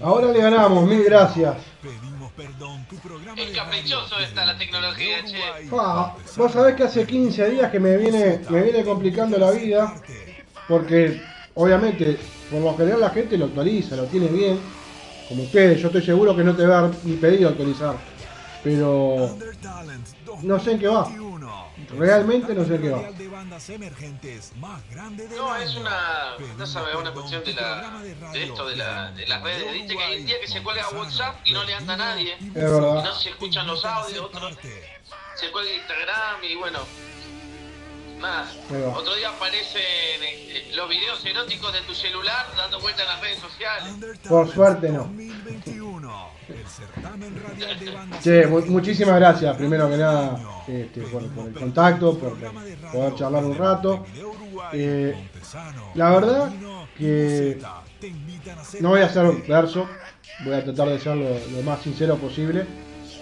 Ahora le ganamos, mil gracias. Es caprichoso esta la tecnología, che. Ah, vos sabés que hace 15 días que me viene, me viene complicando la vida, porque obviamente por lo general la gente lo actualiza, lo tiene bien, como ustedes, yo estoy seguro que no te va a dar ni pedido actualizar, pero no sé en qué va. Realmente no sé qué va. No, es una, no sabes, una cuestión de, la, de esto, de, la, de las redes. Viste que hay un día que se cuelga WhatsApp y no le anda a nadie. Es verdad. Y no se escuchan los audios, otros se cuelga Instagram y bueno. Nada. Otro día aparecen eh, los videos eróticos de tu celular dando vuelta en las redes sociales. Por suerte no. Che, mu- muchísimas gracias, primero que nada, este, por, el contacto, por, poder charlar un rato. Eh, la verdad que no voy a hacer verso, voy a tratar de ser lo, lo más sincero posible.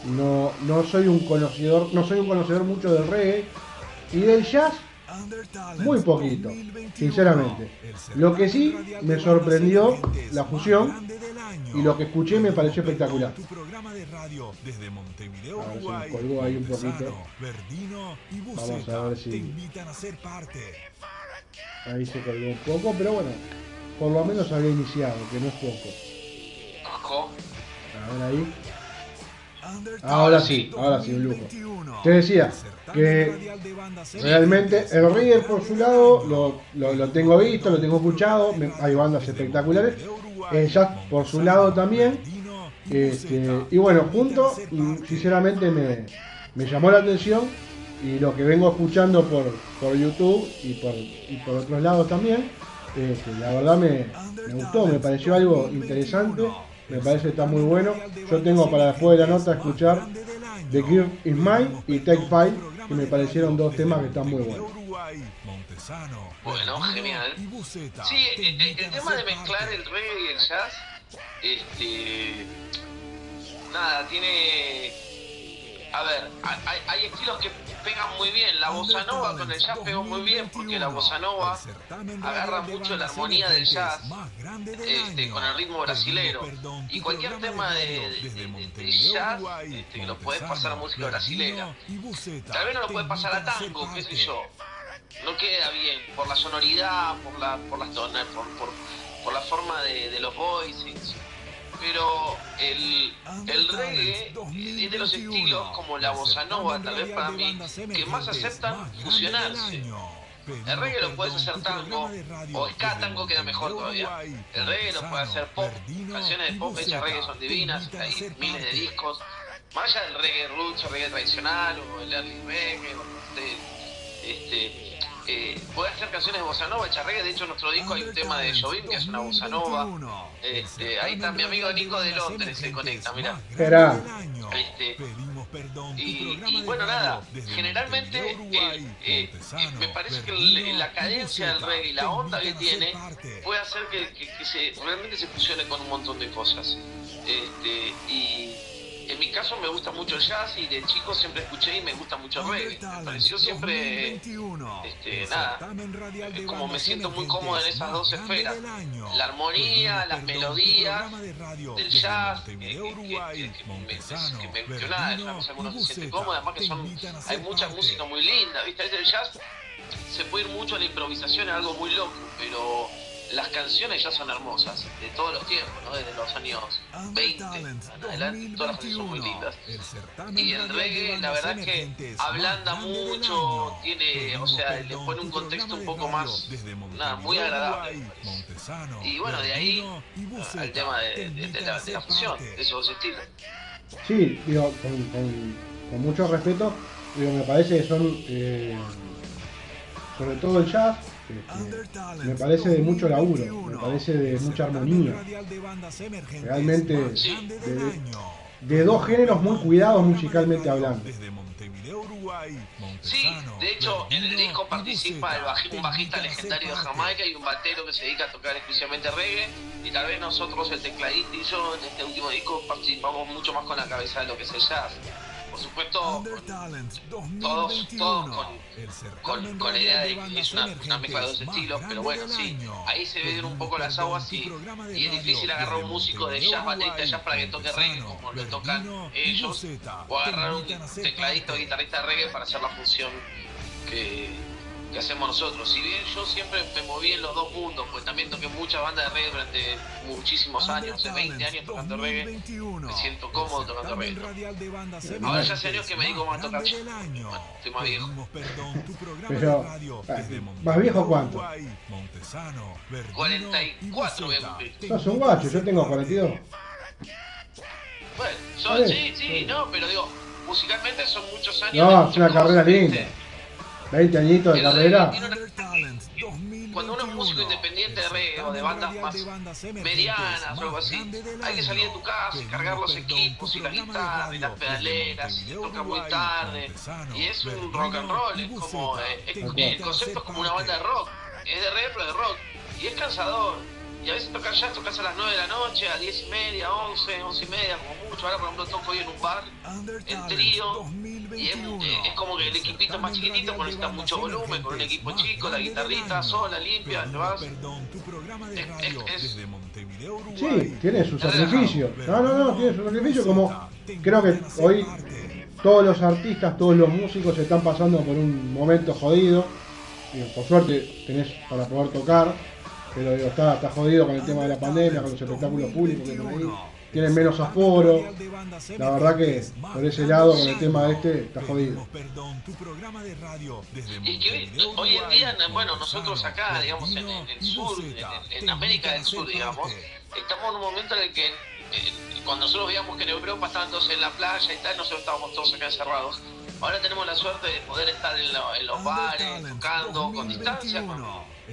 No, no soy un conocedor, no soy un conocedor mucho del reggae y del jazz muy poquito, sinceramente. Lo que sí me sorprendió la fusión y lo que escuché me pareció espectacular. A ver colgó ahí un poquito. Vamos a ver si ahí se colgó un poco, pero bueno, por lo menos había iniciado, que no es poco. A ver ahí. Ahora sí, ahora sí, un lujo. Te decía que realmente el River por su lado lo, lo- tengo visto, lo tengo escuchado, hay bandas espectaculares. El jazz por su lado también. Este, y bueno, junto, sinceramente me, me llamó la atención y lo que vengo escuchando por, por YouTube y por, y por otros lados también, este, la verdad me, me gustó, me pareció algo interesante, me parece que está muy bueno. Yo tengo para después de la nota escuchar The Gear is Mine y Take Five, que me parecieron dos temas que están muy buenos. Bueno, genial. Sí, eh, el tema de mezclar el reggae y el jazz, este. Nada, tiene. A ver, hay, hay- estilos que pegan muy bien. La bossa nova con el jazz pegó muy bien porque la bossa nova agarra mucho la armonía del jazz este, con el ritmo brasilero. Y cualquier tema de, de- de- de jazz este, lo puedes pasar a música brasilera. Tal vez no lo puedes pasar a tango, qué sé yo. No queda bien por la sonoridad, por la, por las tonas, por, por, por la forma de, de los voices. Pero el, el reggae es de los estilos como la bossa nova, tal vez para mí, que más aceptan fusionarse. El reggae lo puedes hacer tango, o ska tango queda mejor todavía. El reggae lo puedes hacer pop, canciones de pop hechas reggae son divinas, hay miles de discos. Más allá del reggae roots o reggae tradicional, o el early reggae, este, eh, puedes hacer canciones de bossa nova hechas reggae. De hecho, en nuestro disco hay un tema de Jovim que es una bossa nova. Este, ahí está mi amigo Nico de Londres, se conecta, mirá. Esperá. Este, y, y bueno, nada, generalmente eh, eh, eh, me parece que el- la cadencia del reggae y la onda que tiene puede hacer que, que- que se, realmente se fusione con un montón de cosas. Este, y en mi caso me gusta mucho el jazz y de chico siempre escuché y me gusta mucho el reggae. Me pareció siempre, este, nada, eh, como me siento muy cómodo en esas dos esferas. La armonía, las melodías del jazz, que, que, me, nada, es una cosa que uno se siente cómodo, además que son, hay mucha música muy linda, ¿viste? El jazz se puede ir mucho a la improvisación, es algo muy loco, pero las canciones ya son hermosas, de todos los tiempos, ¿no? Desde los años 20 en adelante, todas las canciones son muy lindas. Y el reggae, la verdad es que ablanda mucho, tiene, o sea, le pone un contexto un poco más, nada, muy agradable. Y bueno, de ahí al tema de, de- de la, de la fusión, de esos estilos. Sí, digo, con, con- con mucho respeto, digo, me parece que son, eh, sobre todo el jazz, este, me parece de mucho laburo, me parece de mucha armonía. Realmente de, de dos géneros muy cuidados musicalmente hablando. Sí, de hecho, en el disco participa el baji- un bajista legendario de Jamaica y un batero que se dedica a tocar exclusivamente reggae. Y tal vez nosotros, el tecladista y yo, en este último disco participamos mucho más con la cabeza de lo que es el jazz. O supuesto, todos, todos con, con, la idea de que es una, una mezcla de dos estilos, pero bueno, sí, ahí se ven un poco las aguas y, y es difícil agarrar un músico de jazz, baterista jazz para que toque reggae como lo tocan ellos, o agarrar un tecladista o guitarrista de reggae para hacer la función que que hacemos nosotros. Si bien yo siempre me moví en los dos mundos, pues también toqué muchas bandas de reggae durante muchísimos años, hace 20 años tocando reggae, me siento cómodo tocando reggae. Ahora ya hace años que me digo más a tocar bueno, estoy más viejo. Pero, ¿más viejo cuánto? 44 voy a cumplir. Sos un guacho, yo tengo 42. Bueno, son, sí, sí, no, pero digo, musicalmente son muchos años. No, es una carrera linda. 20 añitos de carrera. Cuando uno es músico independiente de reggae o de bandas más medianas o algo así, hay que salir de tu casa y cargar los equipos y la guitarra y las pedaleras y tocar muy tarde. Y es un rock and roll, es como, el concepto es como una banda de rock, es de reggae pero de rock. Y es cansador. Y a veces tocas ya, tocas a las 9 de la noche, a 10 y media, 11, 11 y media, como mucho. Ahora, por ejemplo, toco hoy en un bar, en trío, es, es, como que el equipito es más chiquitito, porque necesitas mucho volumen, con un equipo chico, la guitarrita sola, limpia, lo vas. Sí, tiene su sacrificio. No, no, no, tiene su sacrificio, como creo que hoy todos los artistas, todos los músicos se están pasando por un momento jodido. Y por suerte tenés para poder tocar pero digo, está, está jodido con el tema de la pandemia, con los espectáculos públicos que ahí. Tienen menos aforo. La verdad que por ese lado, con el tema este, está jodido. Y que hoy en día, bueno, nosotros acá, digamos, en, el sur, en, América del Sur, digamos, estamos en un momento en el que cuando nosotros veíamos que en Europa estaban todos en la playa y tal, nosotros estábamos todos acá encerrados. Ahora tenemos la suerte de poder estar en, los bares, tocando con distancia,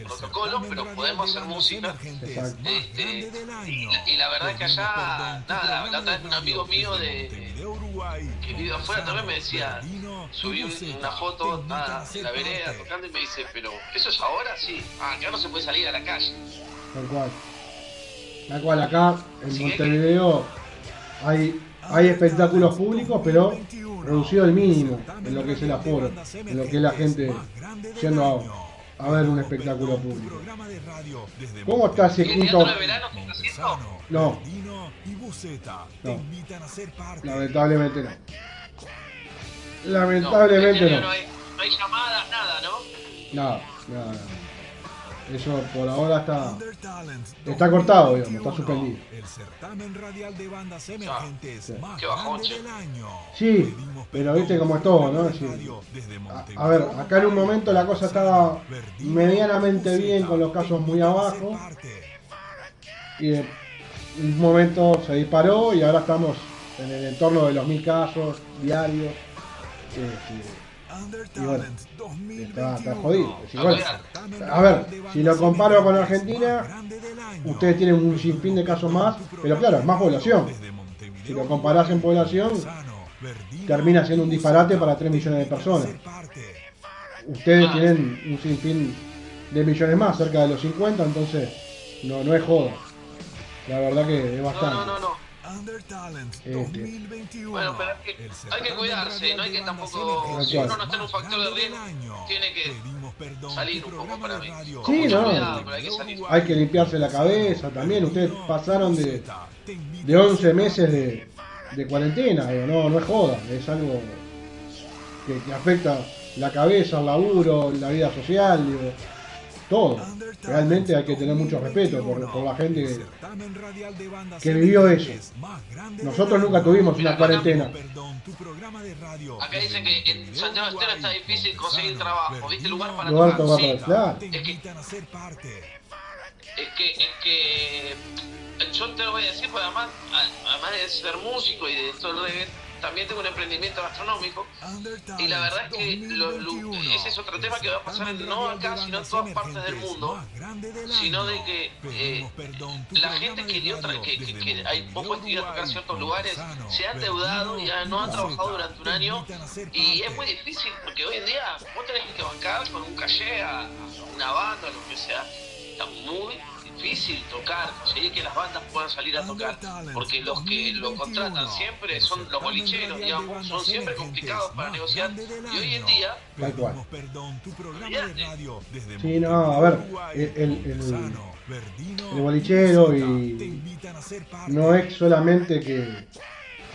protocolos, pero podemos hacer música. Este, y, la verdad es que allá, nada, la otra vez un amigo mío de, que vive afuera también me decía, subí una foto nada, en la vereda tocando y me dice, pero ¿eso es ahora? Sí, ah, acá no se puede salir a la calle. Tal cual. Tal cual, acá en Montevideo hay, hay espectáculos públicos, pero reducido al mínimo en lo que es el aforo, en lo que es la gente yendo a a ver un espectáculo público. ¿Cómo está ese quinto? No. no. Lamentablemente no. Lamentablemente no. No hay, llamadas, nada, ¿no? Nada, nada, nada. Eso por ahora está, está cortado, digamos, está suspendido. El certamen radial de bandas emergentes sí. más grande del año. Sí, pero viste cómo es todo, ¿no? a, a, ver, acá en un momento la cosa estaba medianamente bien con los casos muy abajo. Y en un momento se disparó y ahora estamos en el entorno de los mil casos diarios. Eh, y bueno, está, jodido. a ver, si lo comparo con Argentina, ustedes tienen un sinfín de casos más, pero claro, es más población. Si lo comparás en población, termina siendo un disparate para 3 millones de personas. Ustedes tienen un sinfín de millones más, cerca de los 50, entonces no, no es joda. La verdad que es bastante. Este. Bueno, pero hay que cuidarse, no hay que tampoco. Si uno no está en un factor de riesgo, tiene que salir un poco para mí. Sí, no. hay, que salir. hay que limpiarse la cabeza también. Ustedes pasaron de, de 11 meses de, de cuarentena, no, no es joda, es algo que, que afecta la cabeza, el laburo, la vida social. Digo todo. Realmente hay que tener mucho respeto por, la gente que, vivió eso. Nosotros nunca tuvimos una cuarentena. Acá dicen que en Santiago Estero está difícil conseguir trabajo. ¿Viste lugar para lugar trabajar? Es que, es que, es que yo te lo voy a decir, además, además de ser músico y de todo el reggae, también tengo un emprendimiento gastronómico. Y la verdad es que ese es otro tema que va a pasar no acá sino en todas partes del mundo sino de que eh, la gente que, dio que, que, que, hay poco actividad a tocar ciertos lugares se ha endeudado y no ha trabajado durante un año y es muy difícil porque hoy en día vos tenés que bancar con un calle a, una banda lo que sea está muy difícil tocar, conseguir que las bandas puedan salir a tocar, porque los que lo contratan siempre son los bolicheros, digamos, son siempre complicados para negociar, y hoy en día... Tal cual. Sí, no, a ver, el, el, el bolichero y no es solamente que,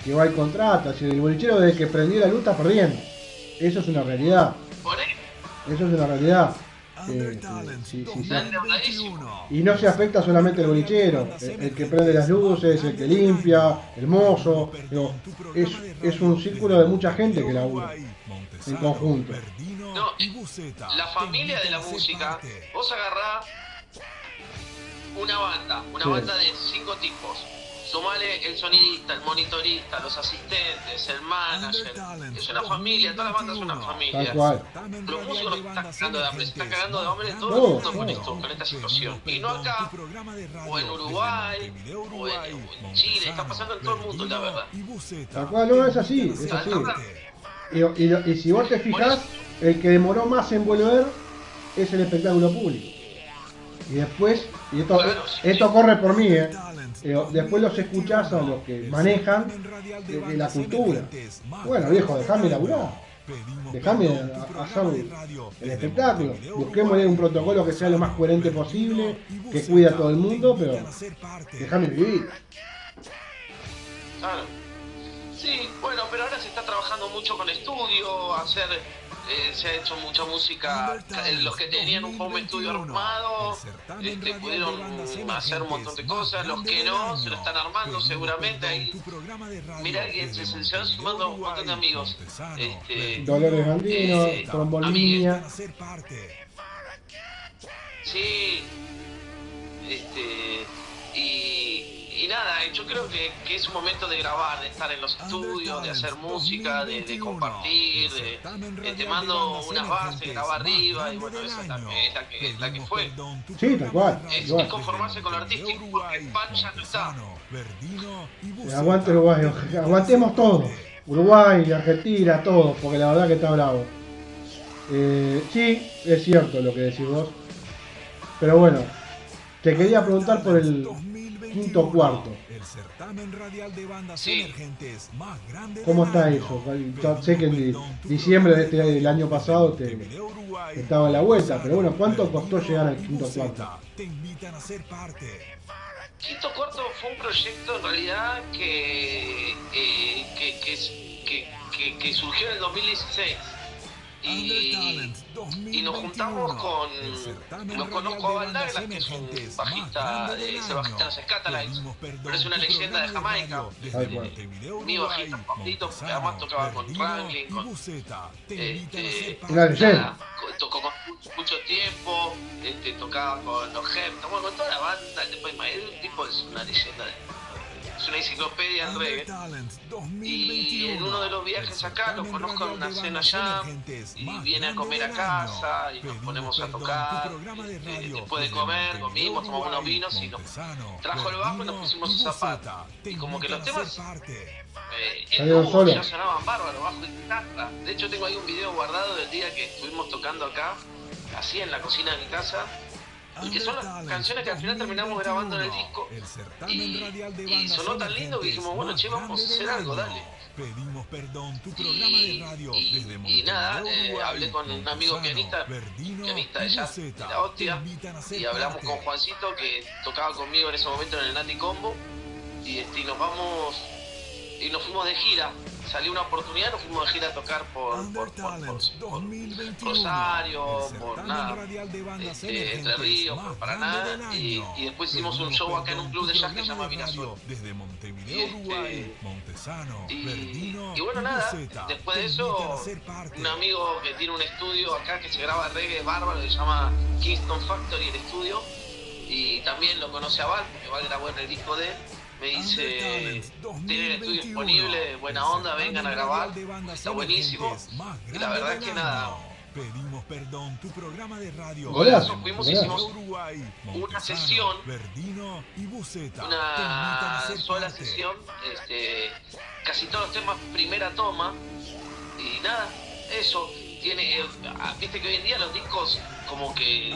que va y contrata, si el bolichero desde que prendió la luz está perdiendo. Eso es una realidad. Eso es una realidad. Eh, y no se afecta solamente el bolichero, el, que prende las luces, el que limpia, el mozo. es, es un círculo de mucha gente que labura en conjunto. la familia de la música, vos agarrás una banda, una banda de cinco tipos Sumale el sonidista, el monitorista, los asistentes, el manager. Es una familia, todas las bandas son una familia. Los músicos no están cagando de hambre, se están cagando de hambre todo el mundo con esto, con esta situación. Y no acá, o en Uruguay, o en, Chile, está pasando en todo el mundo, la verdad. Tal cual, no, es así, es así. Y, y si vos te fijas, el que demoró más en volver es el espectáculo público. Y después, y esto, esto corre por mí, ¿eh? Después los escuchás a los que manejan la cultura. Bueno, viejo, dejame laburar. Dejame hacer el espectáculo. Busquemos un protocolo que sea lo más coherente posible, que cuide a todo el mundo, pero déjame vivir. Sí, bueno, pero ahora se está trabajando mucho con estudio, hacer eh, se ha hecho mucha música. Eh, los que tenían un home studio armado este, pudieron hacer un montón de cosas. Los que no, se lo están armando seguramente. Ahí, mira que se, se van sumando un montón de amigos. Este, Dolores Gandino, eh, Trombolínea. Sí, este, y y nada, yo creo que, que, es un momento de grabar, de estar en los estudios, de hacer música, de, de compartir, de, eh, te mando unas bases, graba arriba, y bueno, esa también es la que, la que fue. Sí, tal cual. Es, es conformarse con lo artístico, porque el pan ya no está. Eh, aguante Uruguay, aguantemos todo. Uruguay, Argentina, todo, porque la verdad que está bravo. Eh, sí, es cierto lo que decís vos. Pero bueno, te quería preguntar por el quinto cuarto. El certamen radial de bandas emergentes más grande ¿Cómo está eso? sé que en diciembre de este, del año pasado te, estaba en la vuelta, pero bueno, ¿cuánto costó llegar al quinto cuarto? Quinto cuarto fue un proyecto en realidad que, eh, que, que, que, que surgió en el 2016 y, nos juntamos con. Lo conozco a Van que es un bajista de ese bajista de Scatalites, pero es una leyenda de Jamaica. Mi bajista favorito, además tocaba con Franklin, con. Este, tocó con mucho tiempo, este, tocaba con los Hempton, bueno, con toda la banda, el tipo es una leyenda de es una enciclopedia en reggae. Y en uno de los viajes acá lo conozco en una cena allá y viene a comer a casa y nos ponemos a tocar. Eh, después de comer, comimos, tomamos unos vinos y nos trajo el bajo y nos pusimos un zapato. Y como que los temas eh, el dúo ya sonaban bárbaros, bajo y guitarra. De hecho tengo ahí un video guardado del día que estuvimos tocando acá, así en la cocina de mi casa y que son las canciones que al final terminamos grabando en el disco. Y, sonó tan lindo que dijimos, bueno, che, vamos a hacer algo, dale. Pedimos perdón, tu programa de radio y, nada, eh, hablé con un amigo pianista, pianista de la hostia, y hablamos con Juancito que tocaba conmigo en ese momento en el Nati Combo, y, este, y nos vamos, y nos fuimos de gira salió una oportunidad, nos fuimos de gira a tocar por, por, Rosario, por nada, este, Entre Ríos, por Paraná, y, y, después hicimos un show acá en un club de jazz que se llama Mirasol. Desde Montevideo, Uruguay, Montesano, y, y bueno, nada, después de eso, un amigo que tiene un estudio acá que se graba reggae bárbaro, que se llama Kingston Factory, el estudio, y también lo conoce a Val, porque Val grabó en el disco de él me dice, tienen el estudio disponible, buena onda, vengan a grabar, está buenísimo. Y la verdad es que nada, Pedimos perdón, tu programa de radio. Golazo, fuimos y hicimos una sesión, una sola sesión, este, casi todos los temas primera toma, y nada, eso, tiene, eh, viste que hoy en día los discos como que,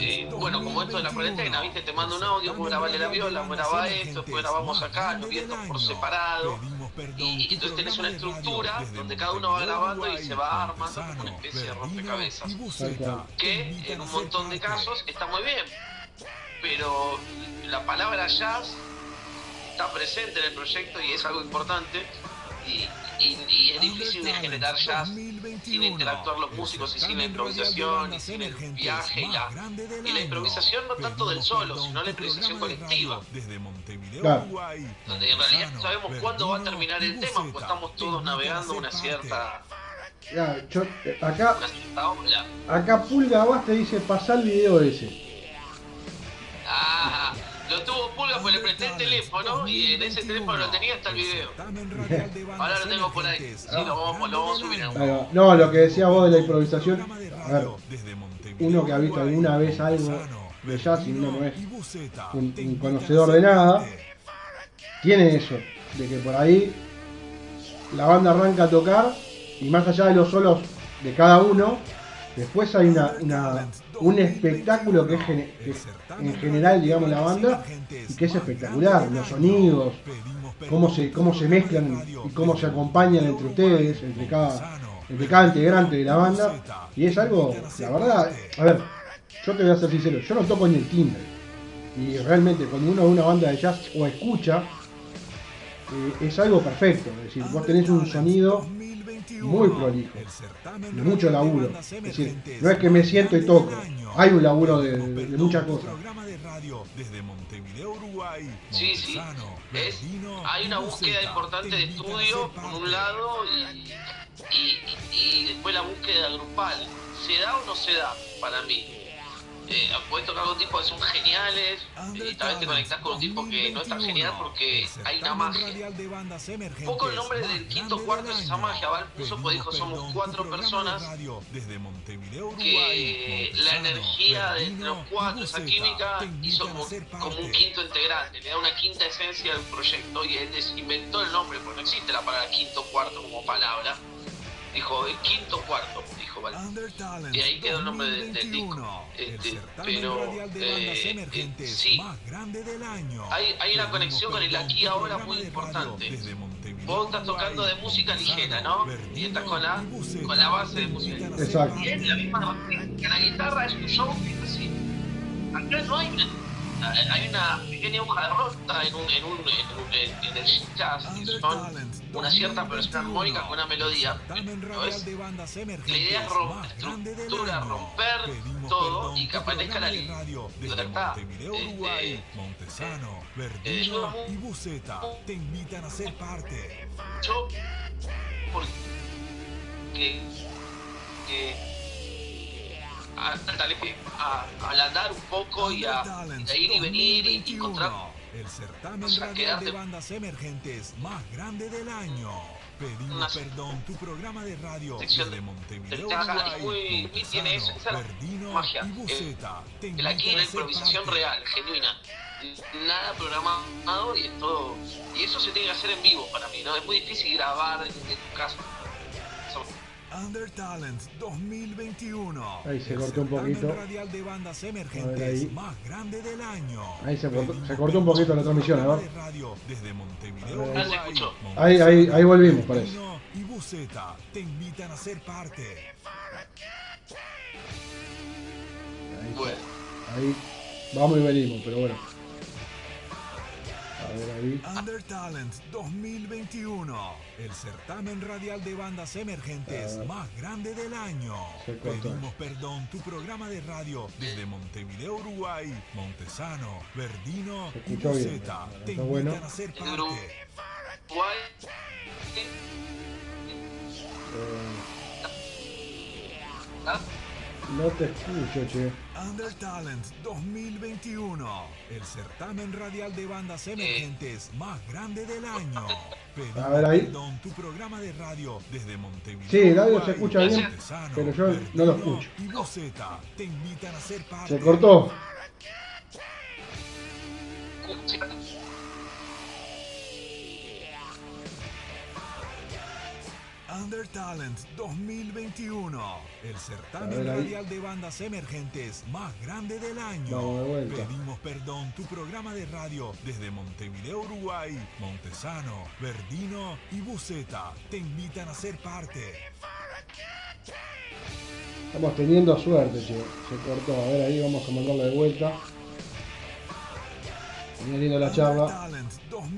eh, bueno, como esto de la cuarentena, ¿viste? Te mando un audio, pues grabarle la viola, pues graba esto, pues grabamos acá, los vientos por separado. Y, entonces tenés una estructura donde cada uno va grabando y se va armando una especie de rompecabezas. Que en un montón de casos está muy bien. Pero la palabra jazz está presente en el proyecto y es algo importante. Y, y, es difícil de generar jazz sin interactuar los músicos y sin la improvisación y sin el viaje y la, y la improvisación no tanto del solo, sino la improvisación colectiva. Donde en realidad no sabemos cuándo va a terminar el tema, porque estamos todos navegando una cierta... Eh, acá, acá Pulga te dice, pasar el video ese. Ah, lo tuvo Pulga porque le presté el teléfono y en ese teléfono lo tenía hasta el video. Ahora lo tengo por ahí. Sí, lo vamos, lo vamos a subir en un No, lo que decía vos de la improvisación. A ver, uno que ha visto alguna vez algo de jazz y uno no es un, conocedor de nada, tiene eso, de que por ahí la banda arranca a tocar y más allá de los solos de cada uno, después hay una, un espectáculo que es, en general, digamos, la banda y que es espectacular. Los sonidos, cómo se, cómo se mezclan y cómo se acompañan entre ustedes, entre cada, entre cada integrante de la banda. Y es algo, la verdad, a ver, yo te voy a ser sincero, yo no toco ni el timbre. Y realmente cuando uno ve una banda de jazz o escucha, eh, es algo perfecto. Es decir, vos tenés un sonido muy prolijo, de mucho laburo. Es decir, no es que me siento y toco, hay un laburo de, muchas cosas. Sí, sí, hay una búsqueda importante de estudio, por un lado, y, y después la búsqueda grupal. ¿Se da o no se da para mí? Eh, puedes tocar con tipos que son geniales y tal vez te conectas con un tipo que no es tan genial porque hay una magia. Un poco el nombre del quinto cuarto es esa magia, pues dijo somos cuatro personas que la energía de los cuatro, esa química, hizo como, como un quinto integrante, le da una quinta esencia al proyecto y él inventó el nombre, porque no existe la palabra quinto cuarto como palabra. Dijo el quinto cuarto, y ahí quedó el nombre del, disco. Este, pero eh, eh, sí, hay, hay una conexión con el aquí ahora muy importante. Vos estás tocando de música ligera, ¿no? Y estás con la, con la base de música ligera. Exacto. Y es la misma que la guitarra es un show así. Acá no hay una hay una pequeña hoja de rota en, un, en, un, en, el jazz, que son una cierta versión armónica con una melodía. ¿no es? La idea es romper, estructura, romper todo y que aparezca la libertad. Este, eh, y Buceta te invitan a ser parte. Yo, porque que a, a, a ablandar un poco y a, a ir y venir y, encontrar el certamen radial de bandas emergentes más grande del año. Pedimos perdón, tu programa de radio desde Montevideo, Uruguay, muy, muy tiene esa magia. El, el aquí la improvisación real, genuina. Nada programado y es todo. Y eso se tiene que hacer en vivo para mí, ¿no? Es muy difícil grabar en, en tu casa. Under Talent 2021. Ahí se cortó un poquito. radial de bandas emergentes ahí. más grande del año. Ahí se cortó, se cortó un poquito la transmisión, a ver. Desde Montevideo, ahí, ahí, ahí volvimos, parece. Y Buceta te invitan a ser parte. Ahí, bueno. ahí vamos y venimos, pero bueno. Under Talent 2021, el certamen radial de bandas emergentes más grande del año. Pedimos perdón, tu programa de radio desde Montevideo, Uruguay, Montesano, Verdino y Rosetta te invitan bueno. a ser parte. No te escucho, che. Under Talent 2021, el certamen radial de bandas emergentes más grande del año. a ver ahí. Perdón, tu programa de radio desde Montevideo. Sí, el audio se escucha bien, pero yo no lo escucho. Y te invitan a ser parte. Se cortó. Under Talent 2021, el certamen radial de bandas emergentes más grande del año. Pedimos perdón, tu programa de radio desde Montevideo, Uruguay, Montesano, Verdino y Buceta te invitan a ser parte. Estamos teniendo suerte, che. Se cortó. A ver, ahí vamos a mandarle de vuelta. Venía la charla.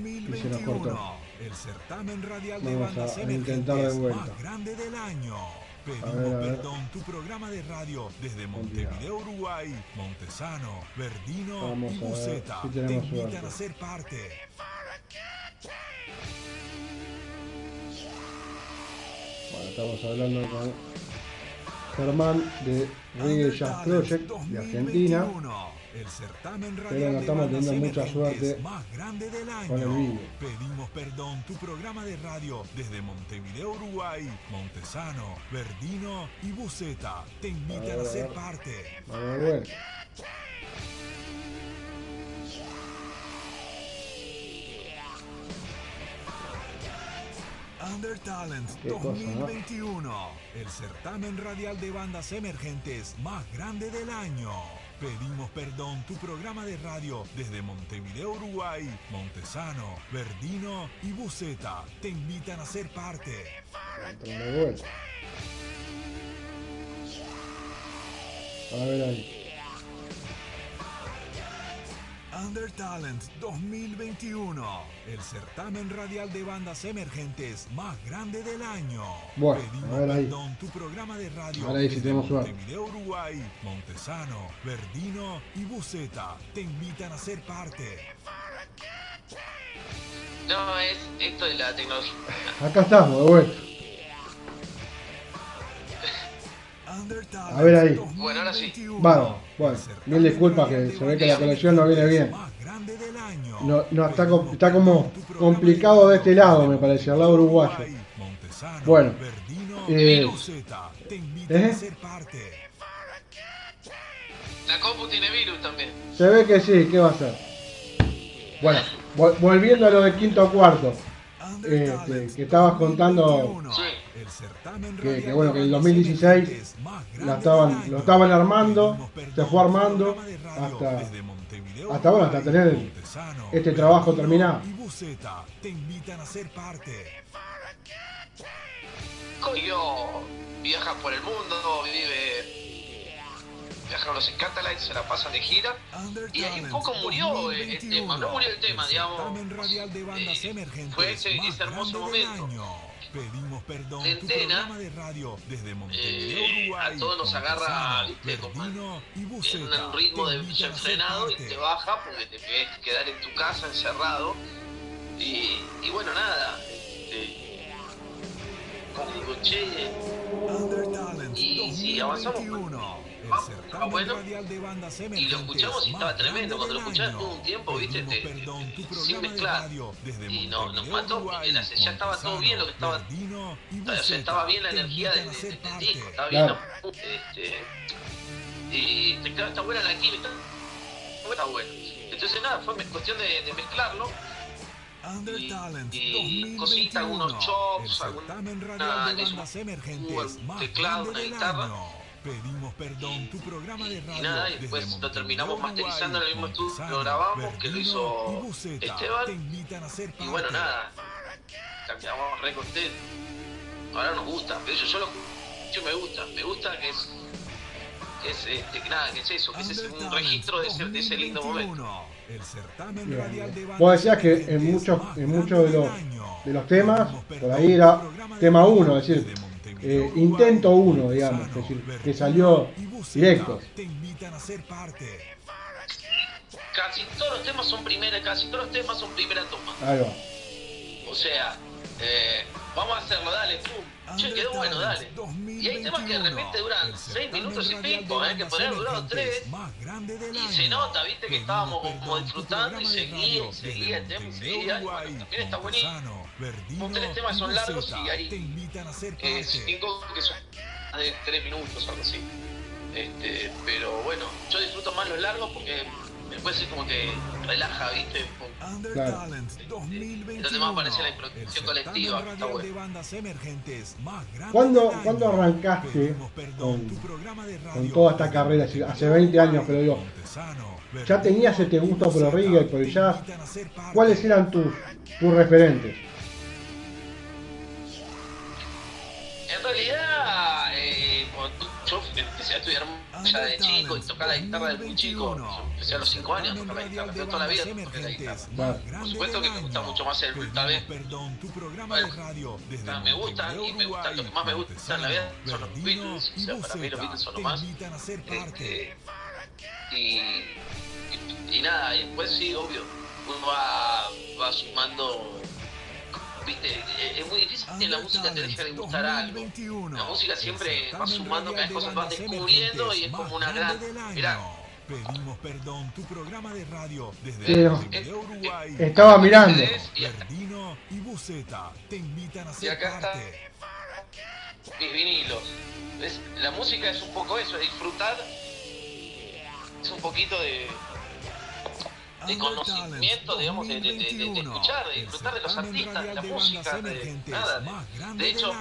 Y se nos cortó. El certamen radial de bandas emergentes más grande del año. Pedimos perdón, tu programa de radio desde Montevideo, Uruguay, Montesano, Verdino y Buceta te invitan a ser parte. Bueno, estamos hablando con Germán de Reggae Jazz Project de Argentina. El certamen Pero no estamos teniendo mucha suerte más grande del año. con el vídeo. Pedimos perdón, tu programa de radio desde Montevideo, Uruguay, Montesano, Verdino y Buceta te invitan a ser parte. Under Talent 2021, el certamen radial de bandas emergentes más grande del año. Pedimos perdón, tu programa de radio desde Montevideo, Uruguay, Montesano, Verdino y Buceta te invitan a ser parte. A ver ahí. Under Talent 2021, el certamen radial de bandas emergentes más grande del año. Bueno, Pedimos a ver ahí. perdón, tu programa de radio Ahora ahí sí desde tenemos suerte. Montevideo, Uruguay, Montesano, Verdino y Buceta te invitan a ser parte. No, es esto de la tecnología. Acá estamos, de vuelta. A ver ahí. Bueno, ahora sí. 2021, Bueno, mil disculpas que se ve que la conexión no viene bien. No, no está, como complicado de este lado, me parece, al lado uruguayo. Bueno, eh, ¿eh? La compu tiene virus también. Se ve que sí, ¿qué va a hacer? Bueno, vol- volviendo a lo del quinto cuarto, este, que estabas contando Sí. Que, que bueno, que en el 2016 la estaban, lo estaban armando, se fue armando hasta, hasta bueno, hasta tener este trabajo terminado. Y Buceta te invitan a ser parte. Coyo viaja por el mundo, vive. Viaja con los Scatalites, se la pasan de gira. Y ahí un poco murió el, el tema, no murió el tema, digamos. Eh, fue ese, ese hermoso momento. Pedimos perdón, De tu entera, programa de radio desde Montevideo, eh, Uruguay, a todos nos agarra, viste, Verdino y En un ritmo de invitan a ser frenado y te baja porque te querés quedar en tu casa encerrado. Y, y bueno, nada. Este, como digo, che, Y si avanzamos, 2021, el vamos, certamen bueno, radial de bandas y lo escuchamos y estaba tremendo. Cuando lo del todo un tiempo, viste, te- perdón, tu sin mezclar. radio desde Y no- nos mató, Uruguay, porque la- ya estaba todo bien lo que estaba- o sea, estaba bien la energía del disco, estaba bien, Claro. ¿no? Este, y claro, está buena la química, está bueno. Entonces nada, fue cuestión de, de mezclarlo. Under y- Talent y 2021, cositas, algunos chops, algún- nada, un- bandas emergentes un teclado, una guitarra. Pedimos perdón, tu programa de radio Y nada, y desde después lo terminamos Uruguay, masterizando en el mismo estudio, lo grabamos, que lo hizo y Buceta Esteban. te invitan a ser Y bueno, nada, ya quedamos re contentos. Ahora nos gusta, pero yo, yo lo escucho y me gusta, me gusta que es, que es este, que nada, que es eso, que es ese- un registro de ese, de ese lindo momento. El certamen Bien, radial de Vos decías que en muchos, en muchos de los, de los temas, por ahí era tema radio 1, es decir, eh, intento 1, digamos, Montesano, es decir, que Verdino salió directo. Te invitan a ser parte. Casi todos los temas son primera, casi todos los temas son primera toma. Ahí va. O sea, eh, vamos a hacerlo, dale, pum. Che, quedó bueno, dale. Y hay temas que de repente duran 6 minutos y pico, ¿eh? que podrían durado 3. Y se nota, viste, que estábamos como disfrutando y seguía, y seguía el tema, y seguía. Y bueno, también está buenísimo. Son tres temas son largos y hay eh, cinco que son de 3 minutos algo así. Este, pero bueno, yo disfruto más los largos porque después es como que relaja, ¿viste? Claro. Los demás aparece la improvisación colectiva, está bueno. ¿Cuándo, ¿Cuándo arrancaste con, con, toda esta carrera? Hace 20 años, pero digo, ¿ya tenías este gusto por el reggae y por el jazz? ¿Cuáles eran tus, tus referentes? Empecé a estudiar ya de chico y tocar la guitarra de muy chico. Empecé a los 5 años a tocar la guitarra, pero toda la vida toqué la guitarra. Por supuesto que me gusta mucho más el tal vez. me gustan y me gustan, lo que más me gusta en la vida son los Beatles. O sea, para mí los Beatles son lo más. Este, y, y, nada, y después sí, obvio, uno va, va sumando viste, eh, es muy difícil que la música te deje de gustar algo. La música siempre va sumando cada cosas, vas descubriendo y es como una gran. Mirá, Pedimos perdón, tu programa de radio desde sí, Uruguay. Estaba mirando. Verdino y Buceta te invitan a ser y acá parte. Está mis vinilos. ¿Ves? La música es un poco eso, es disfrutar. Es un poquito de, de conocimiento, digamos, de, de, de, escuchar, de disfrutar de los artistas, de la música, de nada. De hecho,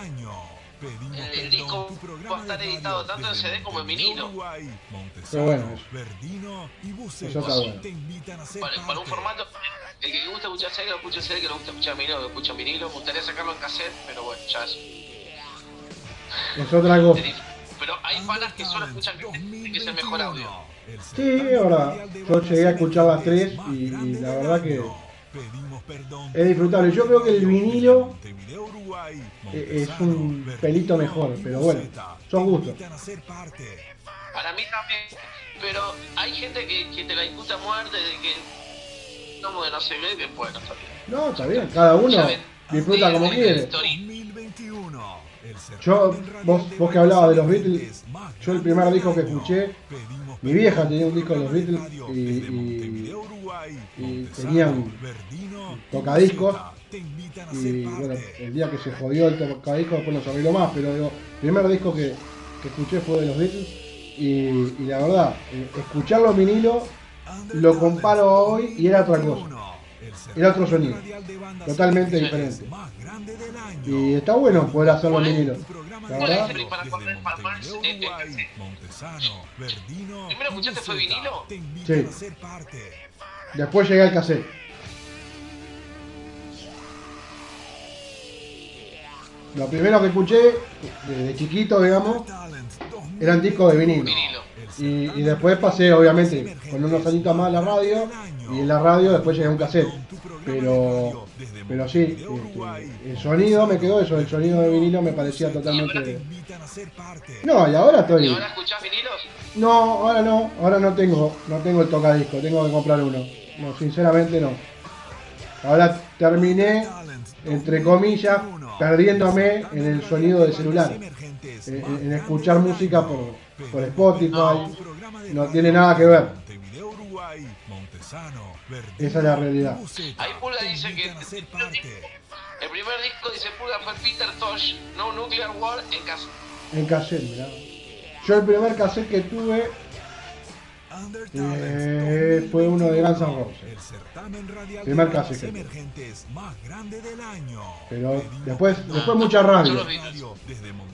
el, el disco va a estar editado tanto en CD como en vinilo. Pero bueno, eso, está bueno. Para, para un formato, el que le gusta escuchar CD, lo escucha CD, el que le gusta escuchar vinilo, lo escucha vinilo. Me gustaría sacarlo en cassette, pero bueno, ya es. Es otra cosa. Pero hay fanas que solo escuchan cassette, que es el mejor audio. Sí, verdad. Yo llegué a escuchar las tres y, la verdad que es disfrutable. Yo creo que el vinilo es un pelito mejor, pero bueno, son gustos. Para mí también, pero hay gente que, que te la discuta a muerte de que no se ve, que bueno, está bien. No, está bien, cada uno disfruta como quiere. Yo, vos, vos que hablabas de los Beatles, yo el primer disco que escuché mi vieja tenía un disco de los Beatles y, y, y tenían tocadiscos. Y bueno, el día que se jodió el tocadisco después no se arregló más, pero digo, el primer disco que, que escuché fue de los Beatles y, y la verdad, eh, escucharlo en vinilo lo comparo hoy y era otra cosa. Era otro sonido, totalmente diferente. Y está bueno poder hacerlo en vinilo. La verdad. ¿Primero escuchaste fue vinilo? Sí. Después llegué al cassette. Lo primero que escuché, desde chiquito, digamos, eran discos de vinilo. Y, y, después pasé, obviamente, con unos añitos más a la radio. Y en la radio después llegué a un cassette. Pero, pero sí, este, el sonido me quedó eso, el sonido de vinilo me parecía totalmente. No, y ahora estoy. ¿Y ahora escuchás vinilos? No, ahora no, ahora no tengo, no tengo el tocadisco, tengo que comprar uno. No, sinceramente no. Ahora terminé, entre comillas, perdiéndome en el sonido del celular. En, en escuchar música por, por Spotify. No tiene nada que ver. Esa es la realidad. Ahí Pulga dice que el primer, disco, dice Pulga fue Peter Tosh, No Nuclear War en cassette. En cassette, mirá. Yo el primer cassette que tuve eh, fue uno de Guns N' Roses. Primer cassette. Pero después, después mucha radio.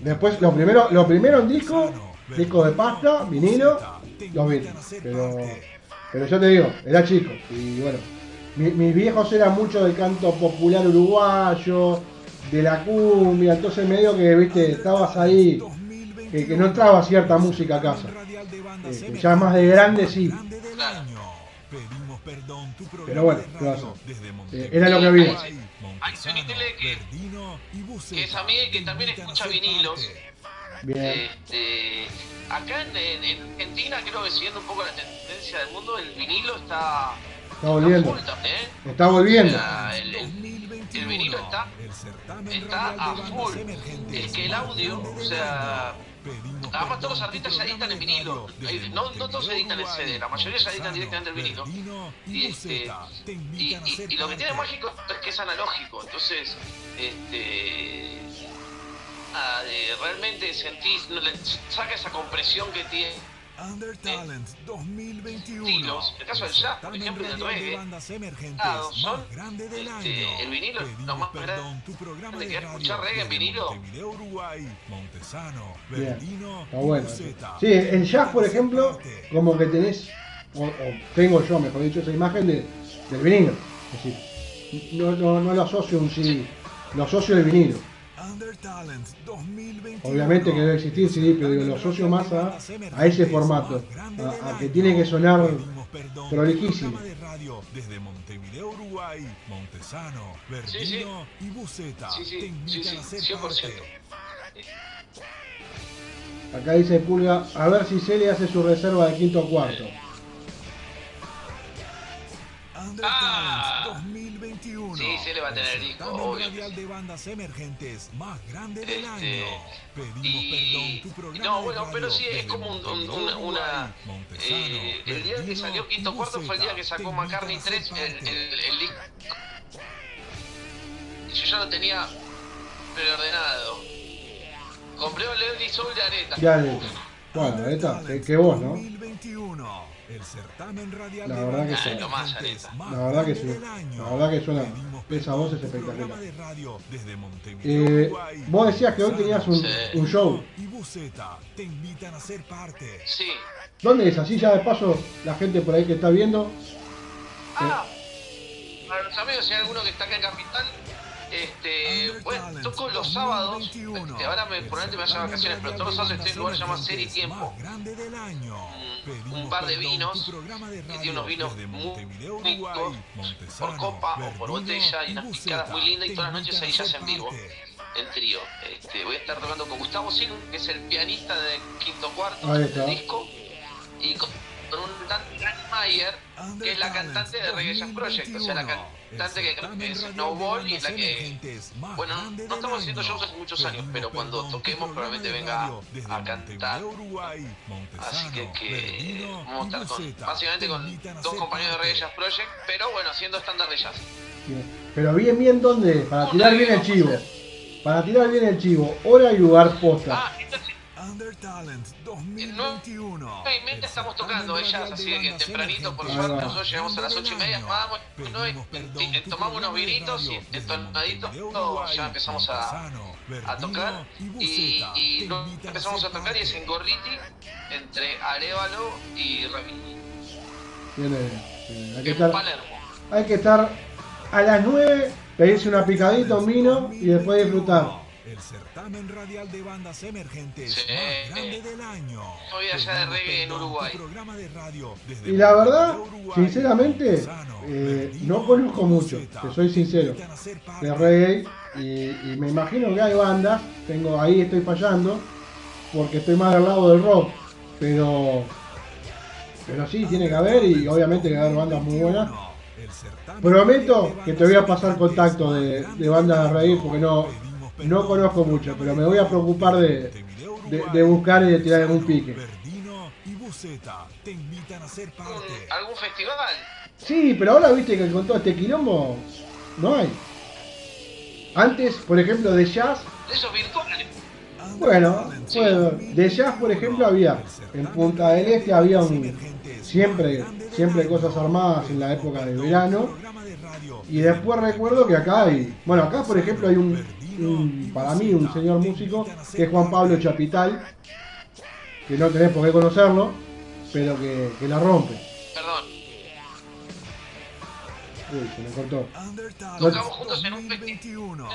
Después lo primero, lo primero en disco, disco de pasta, vinilo, los Beatles. Pero pero yo te digo, era chico. Y bueno, mis viejos eran mucho del canto popular uruguayo, de la cumbia, entonces medio que, viste, estabas ahí, que, no entraba cierta música a casa. Eh, ya más de grande sí. Pero bueno, eh, era lo que había. Hay que, que es amiga y que también escucha vinilos. Bien. Este, acá en, en, Argentina, creo que siguiendo un poco la tendencia del mundo, el vinilo está. Está volviendo. Está, full, ¿eh? está volviendo. El, el, vinilo está, está a full. Es que el audio, o sea. Además todos los artistas se editan en vinilo. No, no todos se editan en CD, la mayoría se editan directamente en vinilo. Y, este, y, y, y, lo que tiene mágico es que es analógico. Entonces, este realmente sentís, saca esa compresión que tiene Under Talent 2021. Estilos, el caso del jazz, por ejemplo, del reggae, son grande del este, año. el vinilo Pedimos lo más perdón, tu grande programa de radio escuchar reggae en vinilo. Montevideo, Uruguay, Montesano, Bien, Berlino está bueno. Sí, en jazz, por ejemplo, como que tenés, o, o tengo yo, mejor dicho, esa imagen de, del vinilo. Es decir, no, no, no lo asocio a un CD, lo asocio al vinilo. Under Talent 2021. Obviamente que debe existir CD, pero digo, lo asocio más a, a ese formato, a, a que tiene que sonar prolijísimo. programa de radio desde Montevideo, Uruguay, Montesano, Sí, Berlino y Buceta. Sí, sí, te sí, invitan sí, a ser 100%. parte. Acá dice Pulga, a ver si Celia hace su reserva de quinto cuarto. Ah. Talent 2021. Sí, se le va a tener el disco, obvio. de bandas emergentes más grande del Este, año. Pedimos y- perdón, tu programa no, bueno, pero sí, es como un- un- una- una- Eh, el día que salió y Quinto Cuarto fue el día que sacó McCartney a ser 3 el, el, el disco. Y yo ya lo tenía preordenado. Compré un Lady Soul de Areta. Ya Bueno, Areta, que, que vos, ¿no? 2021, el certamen radial La verdad que sí. La verdad que sí. La verdad que suena- esa voz es espectacular. programa de radio desde Montevideo, Eh, vos decías que hoy tenías un, Sí. un show. y Buceta te invitan a ser parte. Sí. ¿Dónde es? Así ya de paso la gente por ahí que está viendo. Ah, para los amigos, si hay alguno que está acá en Capital, este, bueno, toco los sábados. Este, ahora me, probablemente me vaya de vacaciones, pero todos los sábados estoy en un lugar que se llama Ser y Tiempo. Un, un par de vinos, que tiene unos vinos muy ricos, por copa o por botella, y unas picadas muy lindas, y todas las noches ahí ya en vivo. En trío. Este, voy a estar tocando con Gustavo Sil, que es el pianista de Quinto Cuarto del disco, y con, con un Dante Mayer, que es la cantante de Reggae Jazz Project, o sea, la cantante que creo que es Snowball y es la que... Bueno, no estamos haciendo shows hace muchos años, pero cuando toquemos probablemente venga a cantar. Así que, que vamos a estar con, básicamente con dos compañeros de Reggae Jazz Project, pero bueno, haciendo estándar de jazz. Pero bien, bien dónde, para tirar bien el chivo. Para tirar bien el chivo, hora y lugar posta. Ah, entonces, Under Talent 2021. en mente estamos tocando de jazz, así que tempranito, por suerte, nosotros llegamos a las 8 y media, vamos, no, y- y- tomamos unos vinitos y entonaditos, ya empezamos a, a tocar y, y luego empezamos a tocar y es en Gorriti, entre Arevalo y eh, eh, hay, que estar, Palermo. hay que estar a las 9, pedirse una picadita, un vino y después disfrutar. El certamen radial de bandas emergentes Sí. más grande del año. Soy allá de reggae en Uruguay. tu programa de radio desde Y la verdad, Uruguay, sinceramente, eh, no conozco mucho, te soy sincero, de reggae y, y me imagino que hay bandas, tengo ahí estoy fallando, porque estoy más del lado del rock, pero pero sí, tiene que haber y obviamente que haber bandas muy buenas. Prometo que te voy a pasar contacto de, de bandas de reggae porque no, no conozco mucho, pero me voy a preocupar de, de, buscar y de tirar algún pique. ¿Un- ¿Algún festival? Sí, pero ahora viste que con todo este quilombo no hay. Antes, por ejemplo, de jazz, De esos virtuales. bueno, bueno, de jazz, por ejemplo, había en Punta del Este había un, siempre, siempre cosas armadas en la época de verano. Y después recuerdo que acá hay, bueno, acá por ejemplo hay un, un- para mí un señor músico que es Juan Pablo Chapital, que no tenés por qué conocerlo, pero que, que la rompe. Perdón. Uy, se me cortó. Tocamos juntos en un festival.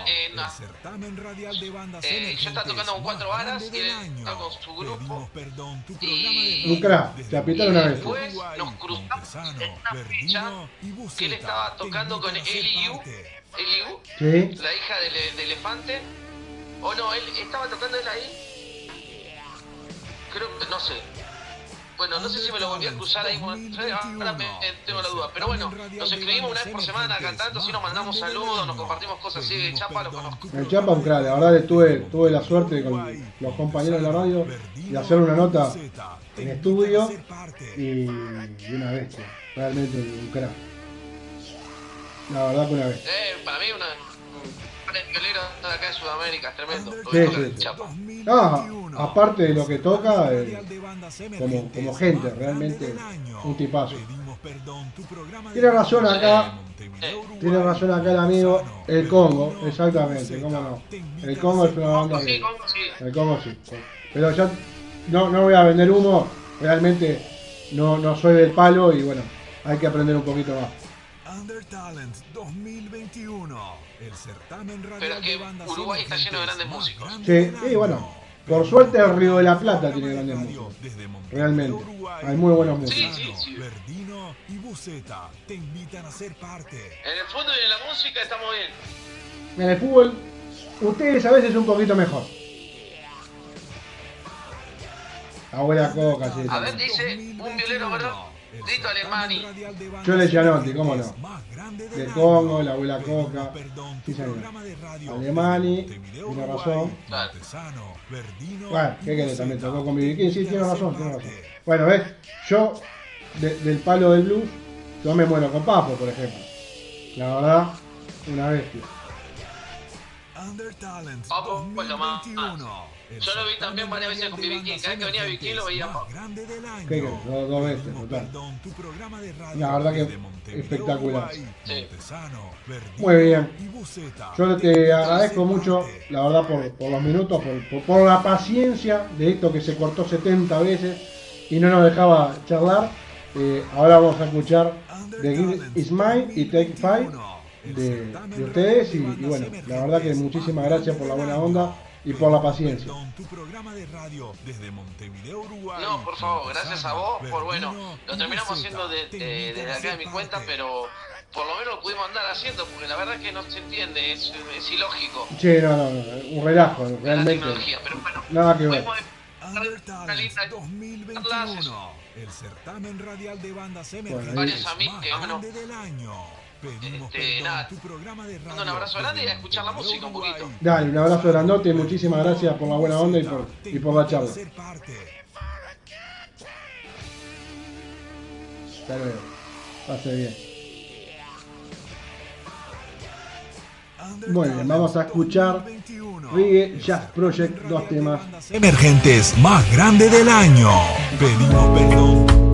En- el certamen radial de bandas Eh, yo estaba tocando con cuatro varas y él estaba con su grupo. Pedimos perdón, tu Y- Un crack, Y una vez. después nos cruzamos en una fecha que él estaba tocando con ser Eliu, Sí, la hija del, de Elefante. O no, él estaba tocando él ahí. Creo que, no sé. Bueno, no sé si me lo volví a cruzar ahí. Ahora me, eh, tengo la duda. Pero bueno, nos escribimos una vez por semana cantando, así nos mandamos saludos, nos compartimos cosas así de chapa, lo conozco. el Chapa un crack, la verdad que tuve, tuve la suerte con los compañeros de la radio de hacer una nota en estudio y, y una bestia, realmente un crack. La verdad que una bestia. Eh, para mí una, un violero de acá de Sudamérica es tremendo. Sí, sí. Ah, aparte de lo que toca, eh, como, como gente, realmente un tipazo. Tiene razón acá, tiene razón acá el amigo, el Congo, exactamente, cómo no. El Congo es una banda que... El Congo sí. Pero yo no, no voy a vender humo, realmente no, no soy del palo y bueno, hay que aprender un poquito más. Talent 2021, el certamen Pero es que Uruguay está lleno de grandes músicos. Sí, y bueno, por suerte el Río de la Plata tiene grandes músicos. Realmente, hay muy buenos músicos. Sí, sí, sí. Verdino y Buceta te invitan a ser parte. En el fondo y en la música estamos bien. En el fútbol, ustedes a veces un poquito mejor. Abuela Coca, sí. A ver, dice un violero, ¿verdad? Dito Alemani. Yo le Gianotti, cómo no. De Congo, la abuela Coca. Sí, señor. Alemani, tiene razón. Bueno, ¿qué querés? También tocó con mi Sí, tiene razón, tiene razón. Bueno, ves, yo del palo del blues, yo me muero con Papo, por ejemplo. La verdad, una bestia. Papo, pues lo más. Yo lo vi también varias veces con mi King. Cada vez que venía Vicky lo veíamos. ¿Qué Dos, dos veces, total. La verdad que espectacular. Sí. Muy bien. Yo te agradezco mucho, la verdad, por, por los minutos, por, por, la paciencia de esto que se cortó 70 veces y no nos dejaba charlar. Eh, ahora vamos a escuchar The Give Is Mine y Take Five de, de ustedes y, y bueno, la verdad que muchísimas gracias por la buena onda y por la paciencia. No, por favor, gracias a vos por, bueno, lo terminamos haciendo desde acá de mi cuenta, pero por lo menos lo pudimos andar haciendo, porque la verdad que no se entiende, es, es ilógico. Sí, no, no, un relajo, realmente. pero bueno, nada que ver. el certamen radial de bandas emergentes varios amigos que, bueno, del año. Este, nada, un abrazo grande y a escuchar la música un poquito. Dale, un abrazo grandote, muchísimas gracias por la buena onda y por, y por la charla. Hasta luego. Pase bien. Bien, vamos a escuchar Reggae Jazz Project, dos temas. Emergentes más grande del año. Pedimos perdón.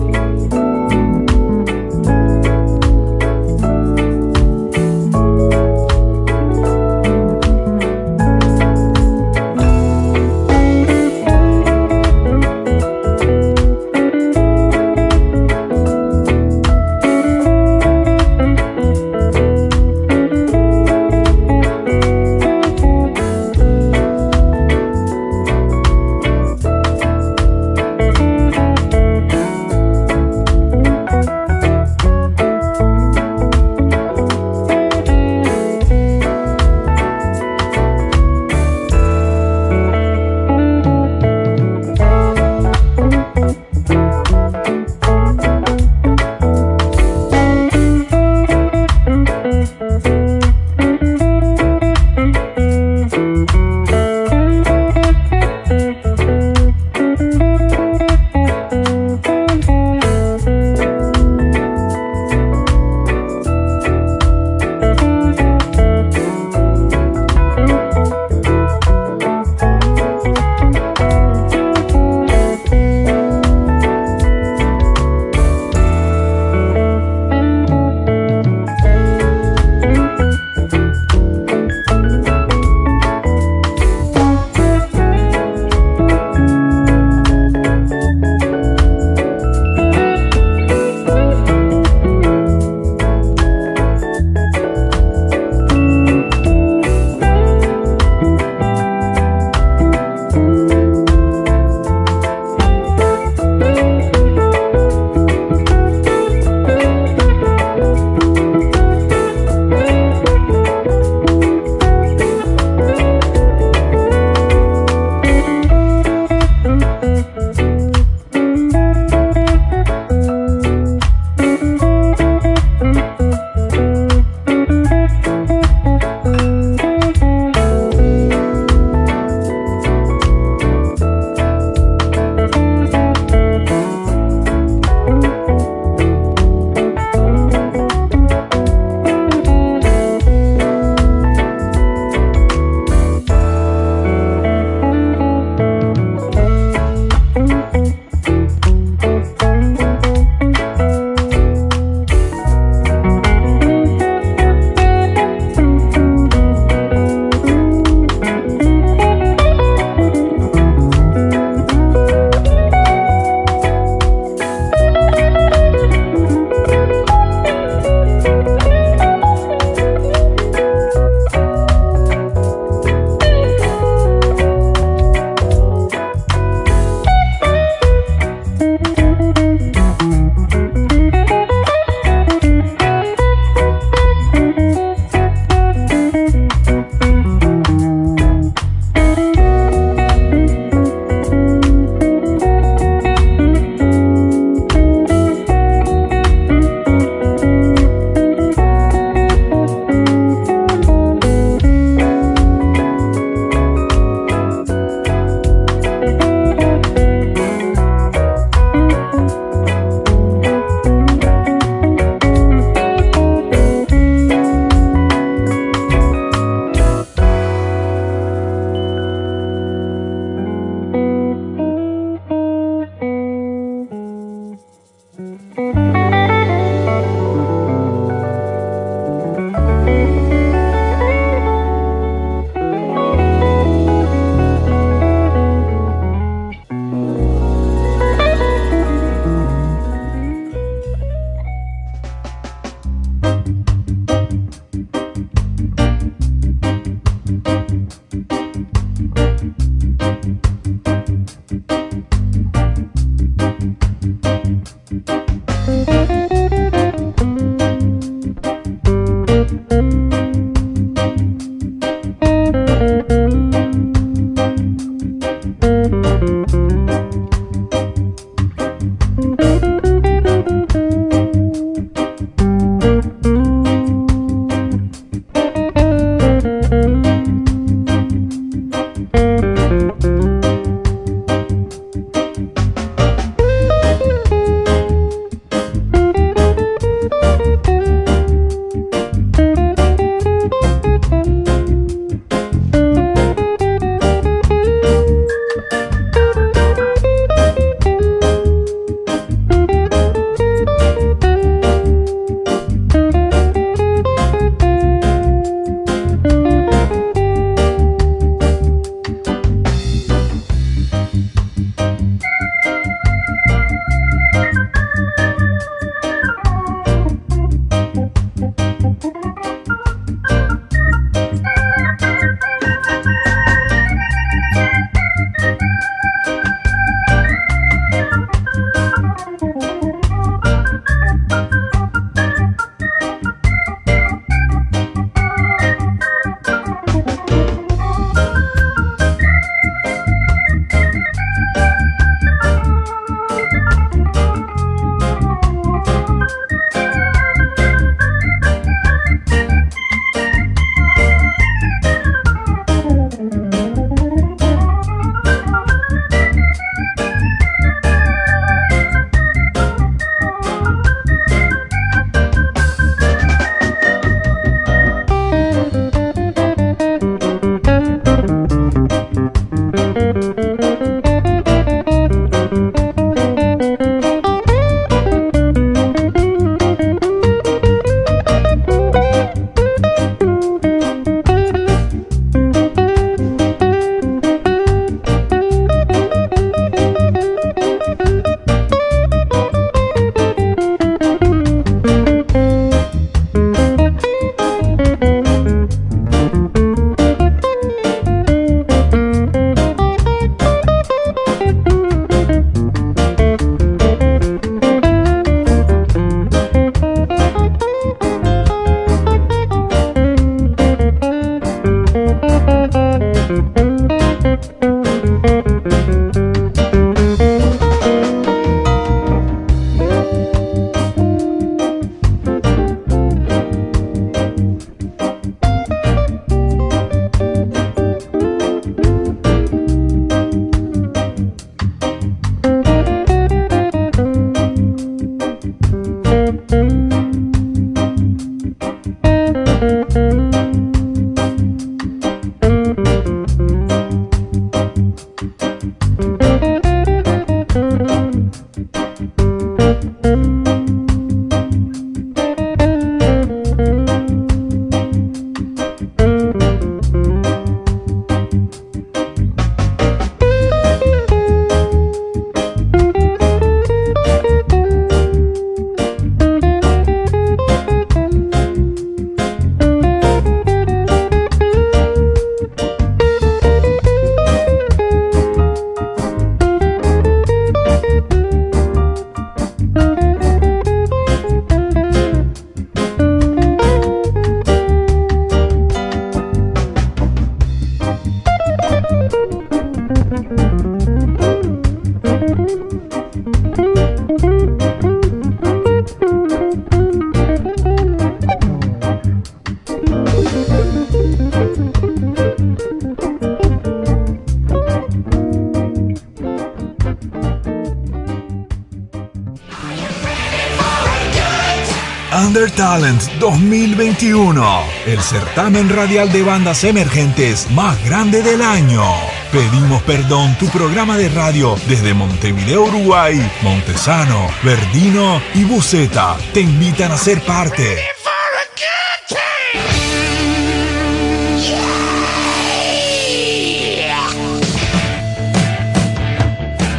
Talent 2021, el certamen radial de bandas emergentes más grande del año. Pedimos perdón, tu programa de radio desde Montevideo, Uruguay, Montesano, Verdino y Buceta te invitan a ser parte.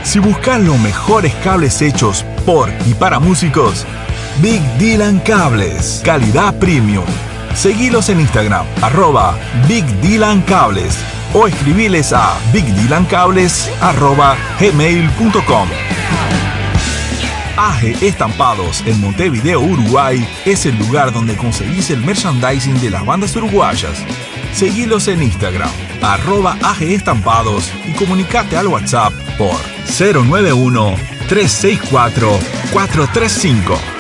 Si buscas los mejores cables hechos por y para músicos, Big Dylan Cables, calidad premium. Seguilos en Instagram, arroba Big Dylan Cables o escribiles a gmail.com. AG Estampados en Montevideo, Uruguay es el lugar donde conseguís el merchandising de las bandas uruguayas. Seguilos en Instagram, arroba AG Estampados y comunicate al WhatsApp por 091 364 435.